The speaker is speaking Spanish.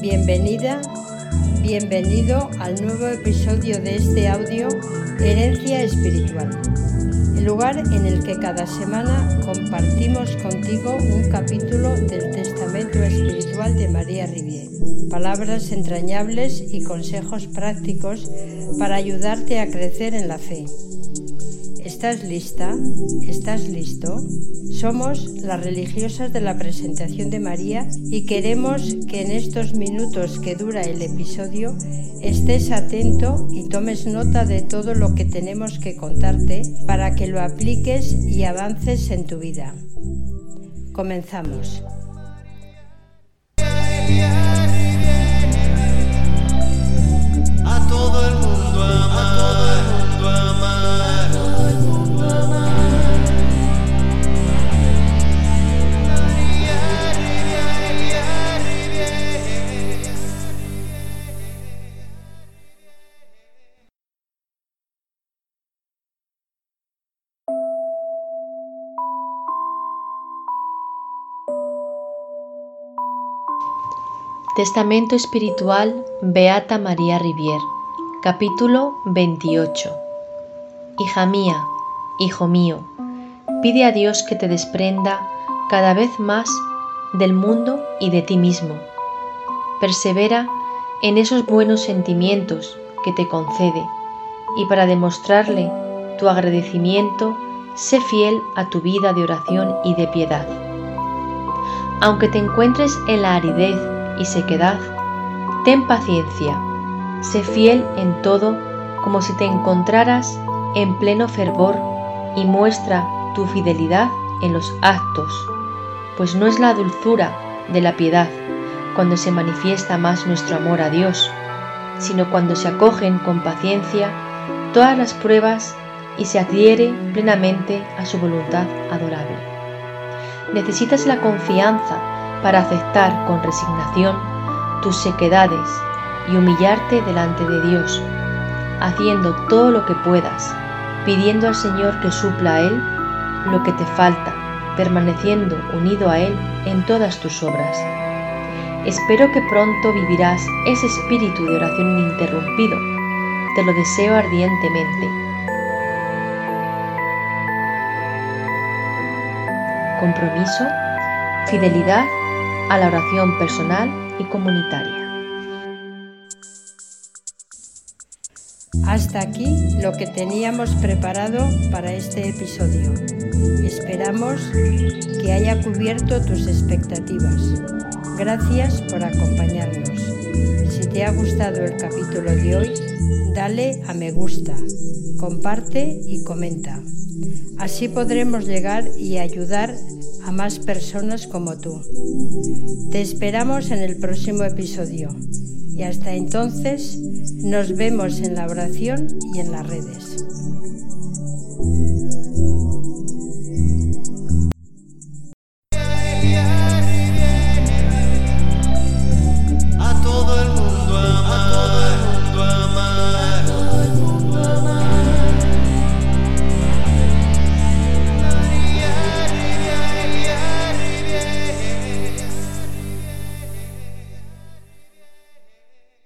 Bienvenida, bienvenido al nuevo episodio de este audio Herencia Espiritual, el lugar en el que cada semana compartimos contigo un capítulo del Testamento Espiritual de María Rivier, palabras entrañables y consejos prácticos para ayudarte a crecer en la fe. ¿Estás lista? ¿Estás listo? Somos las religiosas de la presentación de María y queremos que en estos minutos que dura el episodio estés atento y tomes nota de todo lo que tenemos que contarte para que lo apliques y avances en tu vida. Comenzamos. Testamento Espiritual Beata María Rivier Capítulo 28 Hija mía, hijo mío, pide a Dios que te desprenda cada vez más del mundo y de ti mismo. Persevera en esos buenos sentimientos que te concede y para demostrarle tu agradecimiento, sé fiel a tu vida de oración y de piedad. Aunque te encuentres en la aridez y sequedad, ten paciencia, sé fiel en todo como si te encontraras en pleno fervor y muestra tu fidelidad en los actos, pues no es la dulzura de la piedad cuando se manifiesta más nuestro amor a Dios, sino cuando se acogen con paciencia todas las pruebas y se adhiere plenamente a su voluntad adorable. Necesitas la confianza para aceptar con resignación tus sequedades y humillarte delante de Dios, haciendo todo lo que puedas, pidiendo al Señor que supla a Él lo que te falta, permaneciendo unido a Él en todas tus obras. Espero que pronto vivirás ese espíritu de oración ininterrumpido. Te lo deseo ardientemente. Compromiso, fidelidad a la oración personal y comunitaria. Hasta aquí lo que teníamos preparado para este episodio. Esperamos que haya cubierto tus expectativas. Gracias por acompañarnos. Si te ha gustado el capítulo de hoy, dale a me gusta, comparte y comenta. Así podremos llegar y ayudar a más personas como tú. Te esperamos en el próximo episodio y hasta entonces nos vemos en la oración y en las redes.